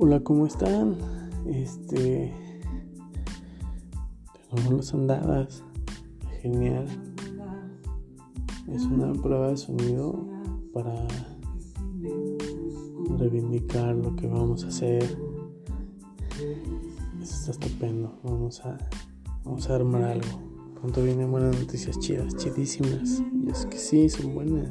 Hola, ¿cómo están? Este. Tenemos las andadas. Genial. Es una prueba de sonido para reivindicar lo que vamos a hacer. Eso está estupendo. Vamos a, vamos a armar algo. Pronto vienen buenas noticias chidas, chidísimas. Y es que sí, son buenas.